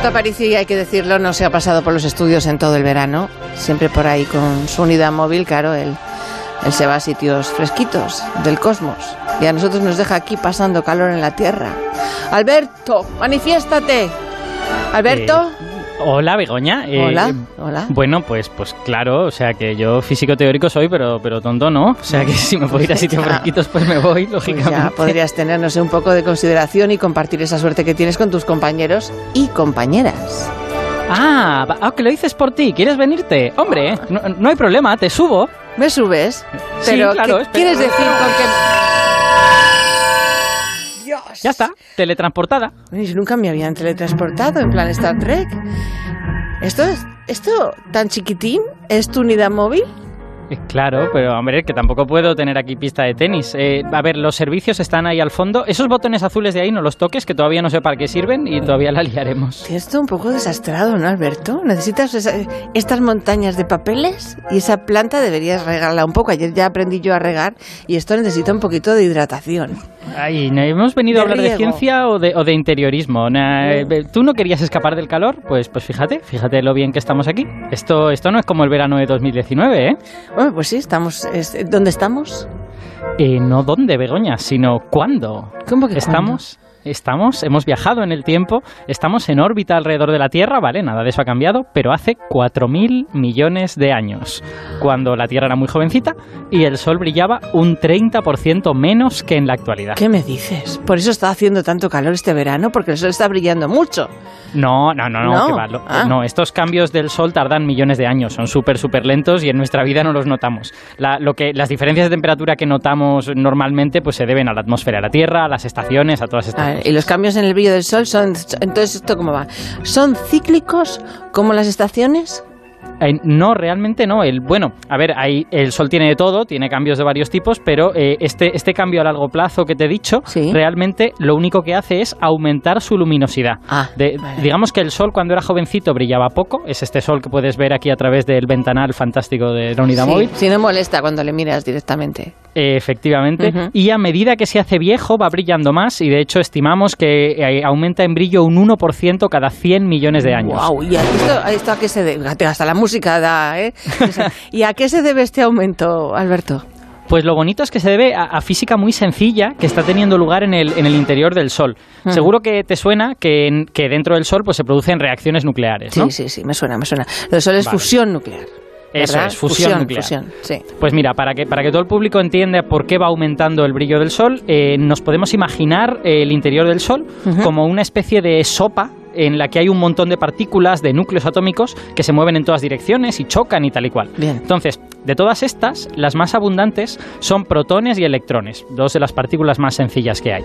Alberto Aparici, hay que decirlo, no se ha pasado por los estudios en todo el verano. Siempre por ahí con su unidad móvil, claro, él, se va a sitios fresquitos del cosmos. Y a nosotros nos deja aquí pasando calor en la Tierra. Alberto, manifiéstate. Alberto. Eh, Hola, Begoña. Eh, hola, hola. Bueno, pues, pues claro, o sea que yo físico teórico soy, pero, pero tonto no. O sea que si me puedo ir a sitios fresquitos, pues me voy, pues lógicamente. ya podrías tener, no sé, un poco de consideración y compartir esa suerte que tienes con tus compañeros y compañeras. Ah, ah que lo dices por ti, ¿quieres venirte? Hombre, no, no hay problema, te subo. ¿Me subes? Pero, sí, claro, ¿qué quieres decir con que...? Ya está, teletransportada. nunca me habían teletransportado en plan Star Trek. ¿Esto es, esto tan chiquitín es tu unidad móvil? Claro, pero hombre, que tampoco puedo tener aquí pista de tenis. Eh, a ver, los servicios están ahí al fondo. Esos botones azules de ahí no los toques, que todavía no sé para qué sirven y todavía la liaremos. Esto un poco desastrado, ¿no, Alberto? Necesitas estas montañas de papeles y esa planta deberías regarla un poco. Ayer ya aprendí yo a regar y esto necesita un poquito de hidratación. Ay, ¿hemos venido a hablar de ciencia o de, o de interiorismo? Eh, ¿Tú no querías escapar del calor? Pues, pues fíjate, fíjate lo bien que estamos aquí. Esto, esto no es como el verano de 2019, ¿eh? Bueno, pues sí, estamos. ¿Dónde estamos? Eh, no dónde, Begoña, sino cuándo. ¿Cómo que estamos? Estamos, hemos viajado en el tiempo, estamos en órbita alrededor de la Tierra, ¿vale? Nada de eso ha cambiado, pero hace 4.000 millones de años, cuando la Tierra era muy jovencita y el Sol brillaba un 30% menos que en la actualidad. ¿Qué me dices? ¿Por eso está haciendo tanto calor este verano? Porque el Sol está brillando mucho. No, no, no, no, ah. no, estos cambios del Sol tardan millones de años, son súper, súper lentos y en nuestra vida no los notamos. lo que, las diferencias de temperatura que notamos normalmente pues se deben a la atmósfera de la Tierra, a las estaciones, a todas estas cosas. Y los cambios en el brillo del Sol son, entonces, ¿esto cómo va? ¿Son cíclicos como las estaciones? No, realmente no. El, bueno, a ver, hay, el Sol tiene de todo, tiene cambios de varios tipos, pero eh, este, este cambio a largo plazo que te he dicho, realmente lo único que hace es aumentar su luminosidad. Ah, digamos que el Sol cuando era jovencito brillaba poco, es este Sol que puedes ver aquí a través del ventanal fantástico de la unidad móvil. Si no molesta cuando le miras directamente. efectivamente. Y a medida que se hace viejo va brillando más y de hecho estimamos que eh, aumenta en brillo un 1% cada 100 millones de años. ¡Wow! ¿Y esto, esto a qué se debe? Hasta la música ¿eh? ¿Y a qué se debe este aumento, Alberto? Pues lo bonito es que se debe a, física muy sencilla que está teniendo lugar en el, en el interior del Sol. Mm. Seguro que te suena que, que, dentro del Sol pues, se producen reacciones nucleares. ¿no? Sí, sí, sí, me suena, me suena. Del Sol es fusión nuclear. Eso es, fusión, nuclear. sí. Pues mira, para que, para que todo el público entienda por qué va aumentando el brillo del Sol, eh, nos podemos imaginar el interior del Sol como una especie de sopa en la que hay un montón de partículas, de núcleos atómicos que se mueven en todas direcciones y chocan y tal y cual. Bien. Entonces, de todas estas, las más abundantes son protones y electrones, dos de las partículas más sencillas que hay.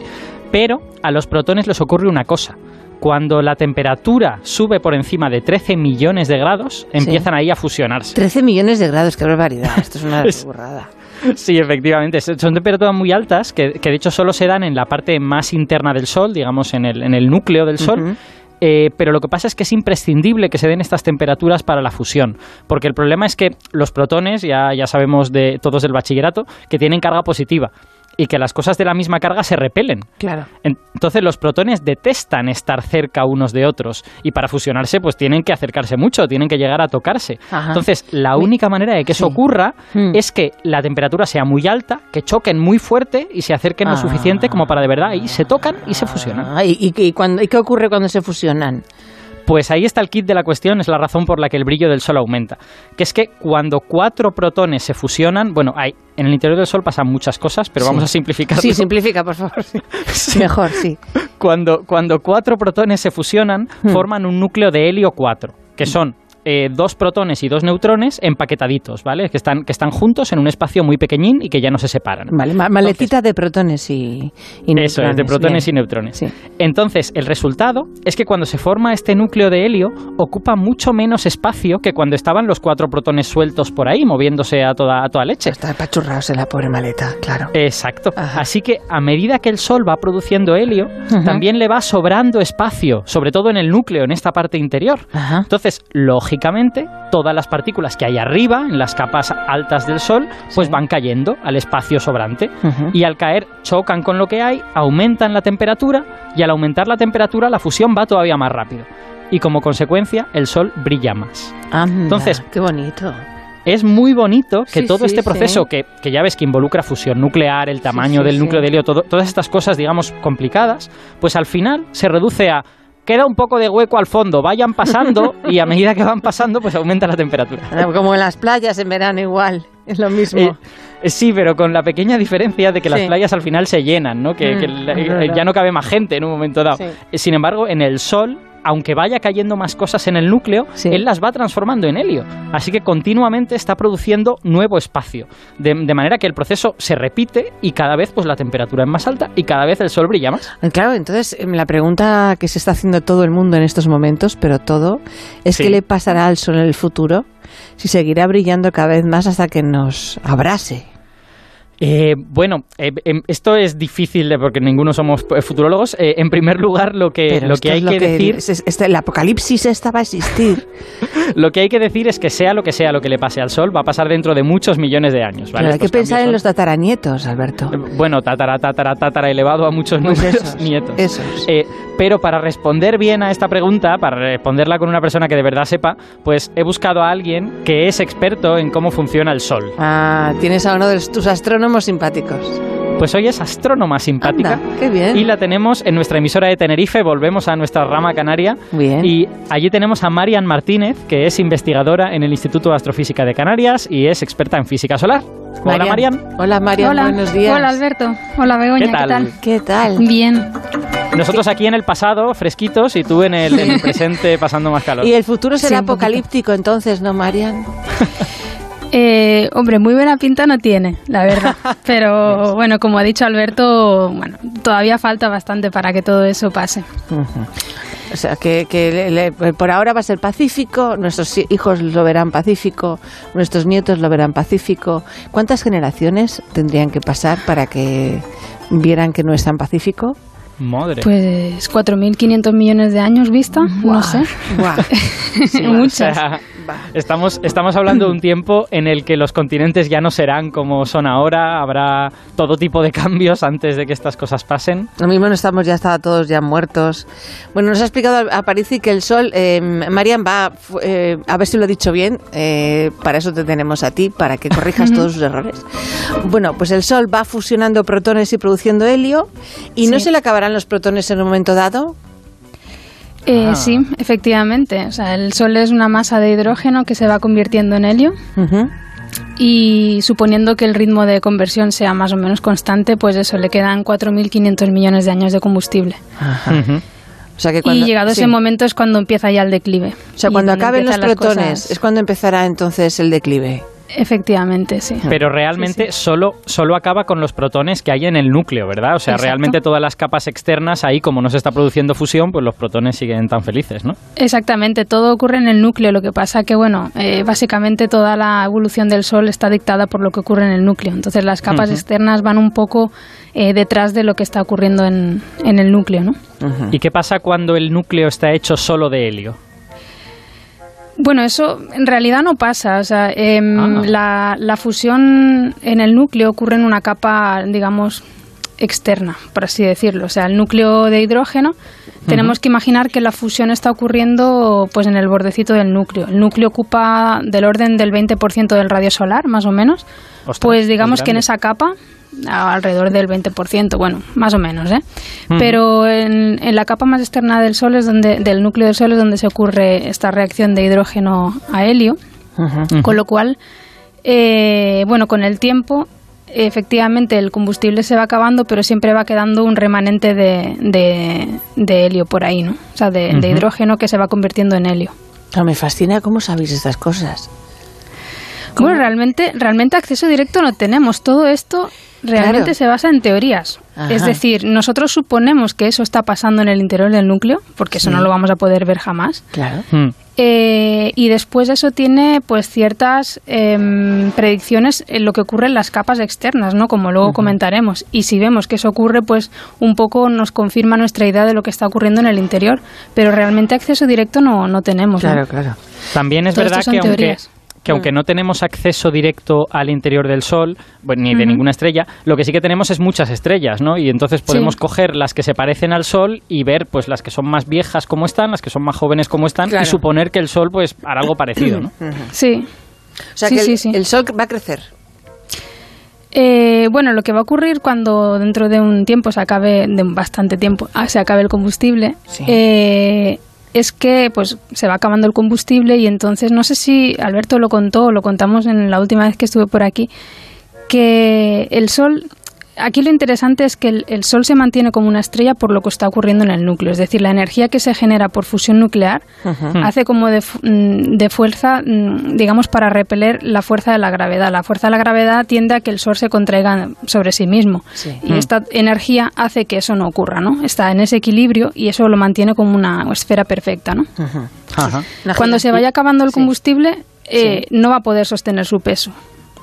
Pero a los protones les ocurre una cosa. Cuando la temperatura sube por encima de 13 millones de grados, empiezan ahí a fusionarse. 13 millones de grados, qué barbaridad. Esto es una burrada. Sí, efectivamente. Son temperaturas muy altas que, de hecho solo se dan en la parte más interna del Sol, digamos en el, en el núcleo del Sol. Eh, pero lo que pasa es que es imprescindible que se den estas temperaturas para la fusión, porque el problema es que los protones, ya, ya sabemos de todos del bachillerato, que tienen carga positiva y que las cosas de la misma carga se repelen. Claro. Entonces los protones detestan estar cerca unos de otros y para fusionarse pues tienen que acercarse mucho, tienen que llegar a tocarse. Entonces la única manera de que eso ocurra hmm. es que la temperatura sea muy alta, que choquen muy fuerte y se acerquen lo suficiente como para de verdad y se tocan y se fusionan. Ah, ¿y, y, ¿Y qué ocurre cuando se fusionan? Pues ahí está el kit de la cuestión, es la razón por la que el brillo del Sol aumenta. Que es que cuando cuatro protones se fusionan, bueno, hay, en el interior del Sol pasan muchas cosas, pero vamos a simplificar. Sí, simplifica, por favor. Mejor, sí. Cuando, cuando cuatro protones se fusionan, hmm. forman un núcleo de helio 4, que son eh, dos protones y dos neutrones empaquetaditos, ¿vale? Que están, que están juntos en un espacio muy pequeñín y que ya no se separan. Vale, maletita de protones y, neutrones. Eso es, de protones y neutrones. Entonces, el resultado es que cuando se forma este núcleo de helio, ocupa mucho menos espacio que cuando estaban los cuatro protones sueltos por ahí, moviéndose a toda, a toda leche. Está apachurrados en la pobre maleta, claro. Exacto. Así que a medida que el Sol va produciendo helio, también le va sobrando espacio, sobre todo en el núcleo, en esta parte interior. Entonces, lógicamente, lógicamente, todas las partículas que hay arriba, en las capas altas del Sol, pues van cayendo al espacio sobrante. Y al caer chocan con lo que hay, aumentan la temperatura y al aumentar la temperatura la fusión va todavía más rápido. y como consecuencia el Sol brilla más. Entonces, qué bonito es muy bonito que todo este proceso, que, que, ya ves que involucra fusión nuclear, el tamaño del núcleo de helio, todas estas cosas, digamos, complicadas, pues al final se reduce a queda un poco de hueco al fondo, vayan pasando y a medida que van pasando, pues aumenta la temperatura. Como en las playas en verano igual, es lo mismo. Eh, eh, sí, pero con la pequeña diferencia de que las playas al final se llenan, ¿no? Que, mm, ya no cabe más gente en un momento dado. Sin embargo, en el sol aunque vaya cayendo más cosas en el núcleo, él las va transformando en helio. Así que continuamente está produciendo nuevo espacio. De, manera que el proceso se repite y cada vez pues la temperatura es más alta y cada vez el sol brilla más. Claro, entonces em, la pregunta que se está haciendo todo el mundo en estos momentos, pero todo, es qué le pasará al sol en el futuro si seguirá brillando cada vez más hasta que nos abrase. Eh, bueno, eh, em, esto es difícil porque ninguno somos eh, futurólogos. en primer lugar, lo que, lo que hay que, decir... este, el apocalipsis estaba a existir. lo que hay que decir es que sea lo que sea lo que le pase al Sol, va a pasar dentro de muchos millones de años. ¿vale? Pero hay que pensar en los tataranietos, Alberto. bueno, tatara, tatara, tatara, elevado a muchos pues nietos. pero para responder bien a esta pregunta, para responderla con una persona que de verdad sepa, pues he buscado a alguien que es experto en cómo funciona el Sol. Ah, tienes a uno de tus astrónomos simpáticos. Pues hoy es astrónoma simpática. qué bien. Y la tenemos en nuestra emisora de Tenerife. Volvemos a nuestra rama canaria. Bien. Y allí tenemos a Marian Martínez, que es investigadora en el Instituto de Astrofísica de Canarias y es experta en física solar. Hola, Marian. Hola, Marian. Buenos días. Hola, Alberto. Hola, Begoña. ¿Qué tal? ¿Qué tal? Bien. Nosotros aquí en el pasado, fresquitos, y tú en el, en el presente pasando más calor. Y el futuro será apocalíptico entonces, ¿no, Marian? Eh, hombre, muy buena pinta no tiene, la verdad. Pero bueno, como ha dicho Alberto, bueno, todavía falta bastante para que todo eso pase. O sea, que, por ahora va a ser pacífico, nuestros hijos lo verán pacífico, nuestros nietos lo verán pacífico. ¿Cuántas generaciones tendrían que pasar para que vieran que no es tan pacífico? Madre. Pues 4.500 millones de años vista, no sé. Muchas. estamos, estamos hablando de un tiempo en el que los continentes ya no serán como son ahora, habrá todo tipo de cambios antes de que estas cosas pasen. Lo mismo no estamos, ya está todos ya muertos. Bueno, nos ha explicado a Parisi que el Sol, eh, Marian, va, eh, a ver si lo he dicho bien, eh, para eso te tenemos a ti, para que corrijas todos sus errores. Bueno, pues el Sol va fusionando protones y produciendo helio, y no se le los protones en un momento dado. Eh, ah. Sí, efectivamente. O sea, el Sol es una masa de hidrógeno que se va convirtiendo en helio. Y suponiendo que el ritmo de conversión sea más o menos constante, pues eso, le quedan 4.500 millones de años de combustible. y llegado ese momento es cuando empieza ya el declive. O sea, cuando acaben los protones es cuando empezará entonces el declive. Efectivamente, sí. Pero realmente Solo, solo acaba con los protones que hay en el núcleo, ¿verdad? O sea, realmente todas las capas externas, ahí como no se está produciendo fusión, pues los protones siguen tan felices, ¿no? Exactamente, todo ocurre en el núcleo. Lo que pasa que, bueno, eh, básicamente toda la evolución del Sol está dictada por lo que ocurre en el núcleo. Entonces las capas externas van un poco eh, detrás de lo que está ocurriendo en, en el núcleo, ¿no? ¿Y qué pasa cuando el núcleo está hecho solo de helio? Bueno, eso en realidad no pasa. O sea, em, ah. la, fusión en el núcleo ocurre en una capa, digamos, externa, por así decirlo. O sea, el núcleo de hidrógeno, tenemos que imaginar que la fusión está ocurriendo pues en el bordecito del núcleo. El núcleo ocupa del orden del 20% del radio solar, más o menos. pues digamos que en esa capa alrededor del 20%, bueno, más o menos, ¿eh? Pero en, la capa más externa del Sol es donde, del núcleo del Sol es donde se ocurre esta reacción de hidrógeno a helio, con lo cual, eh, bueno, con el tiempo efectivamente el combustible se va acabando, pero siempre va quedando un remanente de, de, helio por ahí, ¿no? O sea, de, hidrógeno que se va convirtiendo en helio. me fascina cómo sabéis estas cosas. Bueno, realmente, realmente acceso directo no tenemos. Todo esto realmente se basa en teorías. Es decir, nosotros suponemos que eso está pasando en el interior del núcleo, porque eso no lo vamos a poder ver jamás. Claro. Hmm. Eh, y después eso tiene pues ciertas em, predicciones en lo que ocurre en las capas externas, ¿no? Como luego comentaremos. Y si vemos que eso ocurre, pues un poco nos confirma nuestra idea de lo que está ocurriendo en el interior. Pero realmente acceso directo no, no tenemos. Claro, claro. También es verdad que aunque, que aunque no tenemos acceso directo al interior del Sol, ni de ninguna estrella, lo que sí que tenemos es muchas estrellas, ¿no? Y entonces podemos coger las que se parecen al Sol y ver pues las que son más viejas como están, las que son más jóvenes como están, y suponer que el Sol pues hará algo parecido, ¿no? Sí. O sea que el, Sol va a crecer. Eh, bueno, lo que va a ocurrir cuando dentro de un tiempo se acabe, de bastante tiempo, ah, se acabe el combustible, eh, es que pues se va acabando el combustible y entonces no sé si Alberto lo contó o lo contamos en la última vez que estuve por aquí que el sol aquí lo interesante es que el, Sol se mantiene como una estrella por lo que está ocurriendo en el núcleo. Es decir, la energía que se genera por fusión nuclear hace como de, mm, de, fuerza, mm, digamos, para repeler la fuerza de la gravedad. La fuerza de la gravedad tiende a que el Sol se contraiga sobre sí mismo. Y mm. esta energía hace que eso no ocurra, ¿no? Está en ese equilibrio y eso lo mantiene como una esfera perfecta, ¿no? Cuando se vaya acabando el combustible, eh, no va a poder sostener su peso.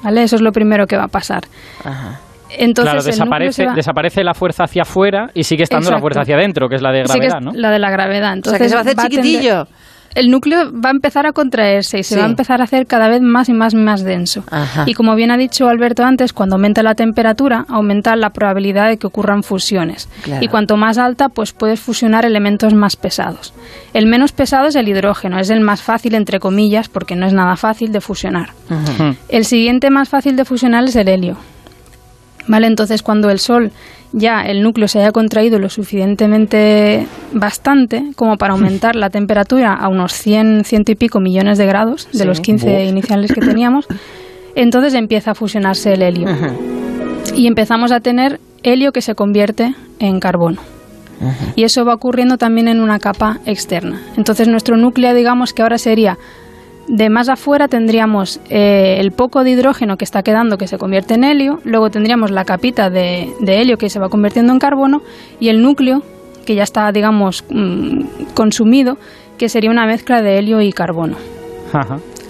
¿Vale? Eso es lo primero que va a pasar. Ajá. Entonces, claro, desaparece, desaparece la fuerza hacia afuera y sigue estando la fuerza hacia adentro, que es la de gravedad, ¿no? La de la gravedad. Entonces, o sea, que se va a hacer chiquitillo. el núcleo va a empezar a contraerse y se va a empezar a hacer cada vez más y más y más denso. Y como bien ha dicho Alberto antes, cuando aumenta la temperatura, aumenta la probabilidad de que ocurran fusiones. Y cuanto más alta, pues puedes fusionar elementos más pesados. El menos pesado es el hidrógeno, es el más fácil, entre comillas, porque no es nada fácil de fusionar. El siguiente más fácil de fusionar es el helio. ¿Vale? Entonces, cuando el Sol ya el núcleo se haya contraído lo suficientemente bastante como para aumentar la temperatura a unos 100, ciento y pico millones de grados de los 15 iniciales que teníamos, entonces empieza a fusionarse el helio. Y empezamos a tener helio que se convierte en carbono. Y eso va ocurriendo también en una capa externa. Entonces nuestro núcleo, digamos que ahora sería de más afuera tendríamos eh, el poco de hidrógeno que está quedando que se convierte en helio, luego tendríamos la capita de, helio que se va convirtiendo en carbono y el núcleo que ya está, digamos, mm, consumido, que sería una mezcla de helio y carbono.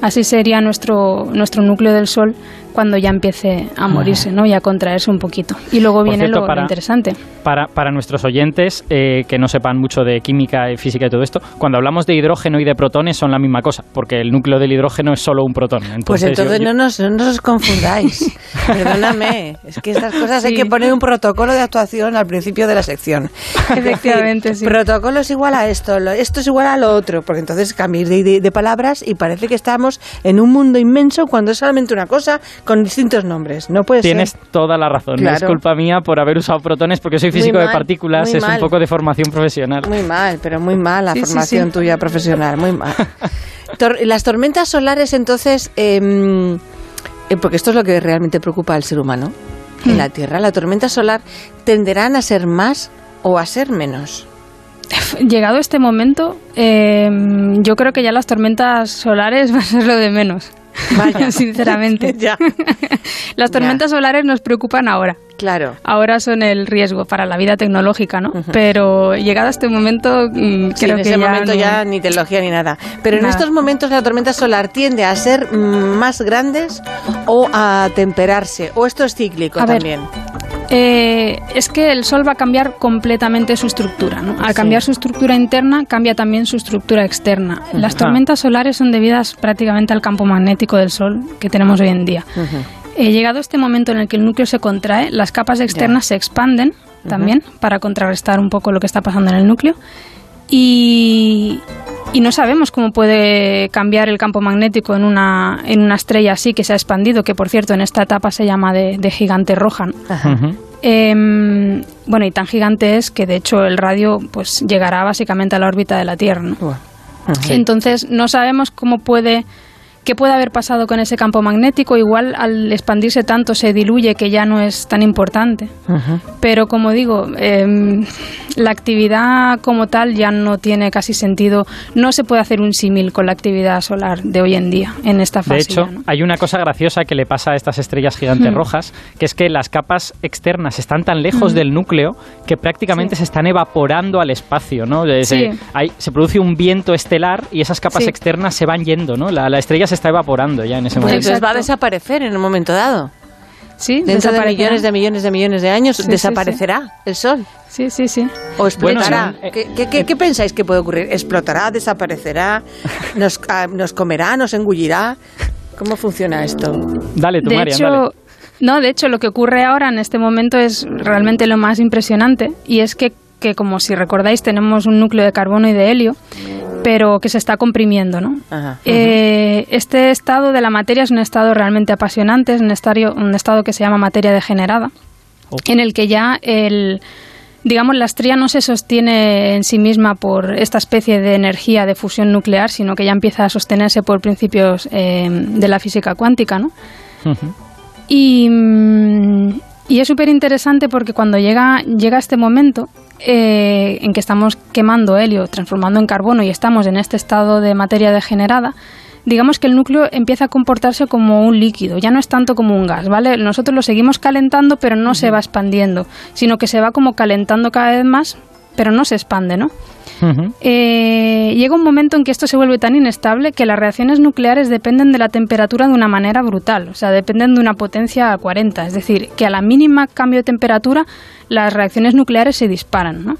Así sería nuestro, nuestro núcleo del Sol cuando ya empiece a morirse ¿no? y a contraerse un poquito. Y luego viene lo, interesante. Para, para nuestros oyentes eh, que no sepan mucho de química, y física y todo esto, cuando hablamos de hidrógeno y de protones son la misma cosa, porque el núcleo del hidrógeno es solo un protón. pues entonces No, nos, no os confundáis. Perdóname, es que estas cosas hay que poner un protocolo de actuación al principio de la sección. Efectivamente, sí. Protocolo es igual a esto, esto es igual a lo otro, porque entonces cambiáis de, de palabras y parece que estamos en un mundo inmenso cuando es solamente una cosa con distintos nombres. No puede Tienes toda la razón. No es culpa mía por haber usado protones porque soy físico de partículas. Es un poco de formación profesional. Muy mal, pero muy mal la formación tuya profesional. Muy mal. las tormentas solares, entonces, em, eh, porque esto es lo que realmente preocupa al ser humano en la hmm. Tierra, la tormenta solar tenderán a ser más o a ser menos. Llegado este momento, em, yo creo que ya las tormentas solares van a ser lo de menos. Vaya. Sinceramente. ya. Las tormentas solares nos preocupan ahora. Claro. Ahora son el riesgo para la vida tecnológica, ¿no? Pero llegado a este momento, mm, creo en ese momento ya ni tecnología ni nada. Pero en estos momentos la tormenta solar tiende a ser más grandes o a temperarse. O esto es cíclico también. Eh, es que el Sol va a cambiar completamente su estructura. ¿no? Al cambiar su estructura interna, cambia también su estructura externa. Las tormentas solares son debidas prácticamente al campo magnético del Sol que tenemos hoy en día. Eh, llegado este momento en el que el núcleo se contrae, las capas externas se expanden también para contrarrestar un poco lo que está pasando en el núcleo. Y, no sabemos cómo puede cambiar el campo magnético en una, en una estrella así que se ha expandido, que por cierto en esta etapa se llama de, gigante roja. Em, bueno, y tan gigante es que de hecho el radio pues llegará básicamente a la órbita de la Tierra. Entonces no sabemos cómo puede ¿Qué puede haber pasado con ese campo magnético? Igual al expandirse tanto se diluye que ya no es tan importante. Pero como digo, em, la actividad como tal ya no tiene casi sentido. No se puede hacer un símil con la actividad solar de hoy en día en esta fase. De hecho, hay una cosa graciosa que le pasa a estas estrellas gigantes hmm. rojas, que es que las capas externas están tan lejos hmm. del núcleo que prácticamente se están evaporando al espacio. ¿no? Se, se produce un viento estelar y esas capas externas se van yendo. ¿no? La, la estrella se está evaporando ya en ese momento. Entonces va a desaparecer en un momento dado. Sí, dentro de millones de millones de millones de años desaparecerá el sol. Sí, sí, sí. O explotará. ¿Qué, pensáis que puede ocurrir? ¿Explotará? ¿Desaparecerá? ¿Nos, ah, ¿Nos comerá? ¿Nos engullirá? ¿Cómo funciona esto? Dale, tú, de Marian, hecho, dale. No, de hecho, lo que ocurre ahora en este momento es realmente lo más impresionante y es que, que como si recordáis, tenemos un núcleo de carbono y de helio, pero que se está comprimiendo, ¿no? Ajá. Eh, este estado de la materia es un estado realmente apasionante, es un estado, un estado que se llama materia degenerada, Oh. en el que ya el, digamos, la estrella no se sostiene en sí misma por esta especie de energía de fusión nuclear, sino que ya empieza a sostenerse por principios eh, de la física cuántica, ¿no? Y, mm, y es súper interesante porque cuando llega, llega este momento eh, en que estamos quemando helio, transformando en carbono y estamos en este estado de materia degenerada, digamos que el núcleo empieza a comportarse como un líquido, ya no es tanto como un gas, ¿vale? Nosotros lo seguimos calentando, pero no se va expandiendo, sino que se va como calentando cada vez más, pero no se expande, ¿no? Ujú. Eh, llega un momento en que esto se vuelve tan inestable que las reacciones nucleares dependen de la temperatura de una manera brutal, o sea, dependen de una potencia a 40, es decir, que a la mínima cambio de temperatura las reacciones nucleares se disparan, ¿no?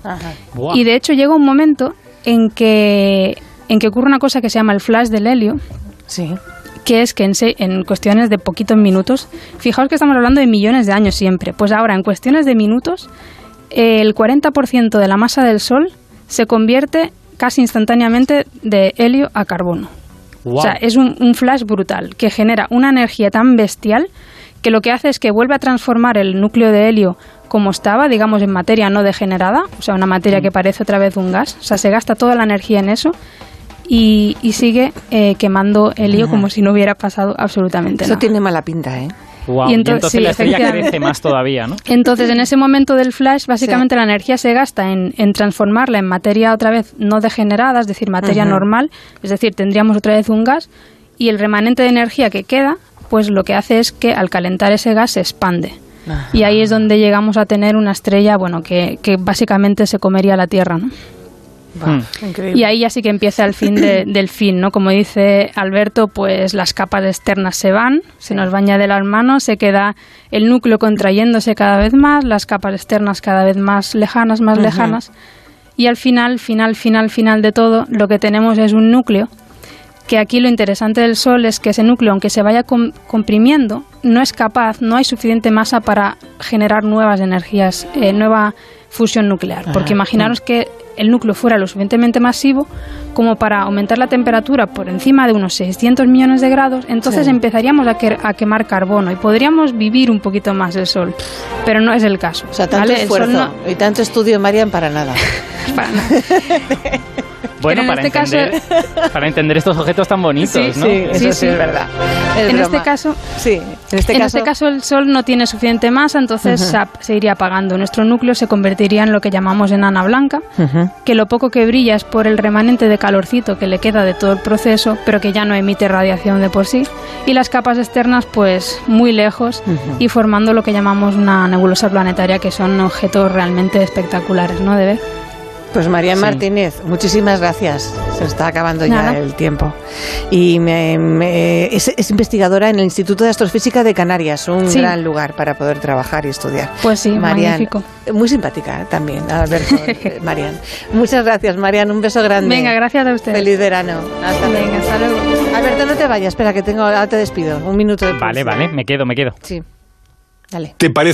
Y de hecho llega un momento en que, en que ocurre una cosa que se llama el flash del helio, Sí. que es que en, se- en cuestiones de poquitos minutos, fijaos que estamos hablando de millones de años siempre, pues ahora en cuestiones de minutos, el 40% de la masa del Sol se convierte casi instantáneamente de helio a carbono. O sea, es un, un flash brutal que genera una energía tan bestial que lo que hace es que vuelve a transformar el núcleo de helio como estaba, digamos, en materia no degenerada, o sea, una materia Mm. que parece otra vez un gas. O sea, se gasta toda la energía en eso y, y sigue eh, quemando helio como si no hubiera pasado absolutamente Eso nada. tiene mala pinta, ¿eh? Y Y ento- entonces sí, la estrella efectivamente. crece más todavía, ¿no? Entonces, en ese momento del flash, básicamente la energía se gasta en, en transformarla en materia otra vez no degenerada, es decir, materia normal, es decir, tendríamos otra vez un gas, y el remanente de energía que queda, pues lo que hace es que al calentar ese gas se expande. Ajá. Y ahí es donde llegamos a tener una estrella, bueno, que, que básicamente se comería la Tierra, ¿no? Va, Hmm. Y ahí ya sí que empieza el fin de- del fin, ¿no? Como dice Alberto, pues las capas externas se van, se nos baña de las manos, se queda el núcleo contrayéndose cada vez más, las capas externas cada vez más lejanas, más Ujú. lejanas. Y al final, final, final, final de todo, lo que tenemos es un núcleo que aquí lo interesante del Sol es que ese núcleo, aunque se vaya com- comprimiendo, no es capaz, no hay suficiente masa para generar nuevas energías, eh, nueva fusión nuclear. Porque imaginaros que el núcleo fuera lo suficientemente masivo como para aumentar la temperatura por encima de unos 600 millones de grados, entonces Sí. empezaríamos a, que- a quemar carbono y podríamos vivir un poquito más del Sol. Pero no es el caso. O sea, tanto. El esfuerzo no- y tanto estudio, Marian, para nada. para nada. Bueno, en para, este caso- entender, para entender estos objetos tan bonitos, Sí, ¿no? Sí, eso Sí, sí, es verdad. Es En este caso, Sí, en este en caso. este caso el Sol no tiene suficiente masa, entonces se ap- se iría apagando. Nuestro núcleo se convertiría en lo que llamamos enana blanca, Ujú. que lo poco que brilla es por el remanente de calorcito que le queda de todo el proceso, pero que ya no emite radiación de por sí. Y las capas externas, pues muy lejos Ujú. y formando lo que llamamos una nebulosa planetaria, que son objetos realmente espectaculares, ¿no? De ver. Pues Marian Sí. Martínez, muchísimas gracias. Se está acabando Nada. ya el tiempo. Y me- me- es, es investigadora en el Instituto de Astrofísica de Canarias, un Sí. gran lugar para poder trabajar y estudiar. Pues sí, Marian, magnífico. Muy simpática ¿eh? también, Alberto, eh, Marian. Muchas gracias, Marian. Un beso grande. Venga, gracias a ustedes. Feliz verano. Hasta luego. Venga, hasta luego. Alberto, no te vayas. Espera, que tengo, ahora te despido. Un minuto de Vale, vale, me quedo, me quedo. Sí. Dale. ¿Te parece?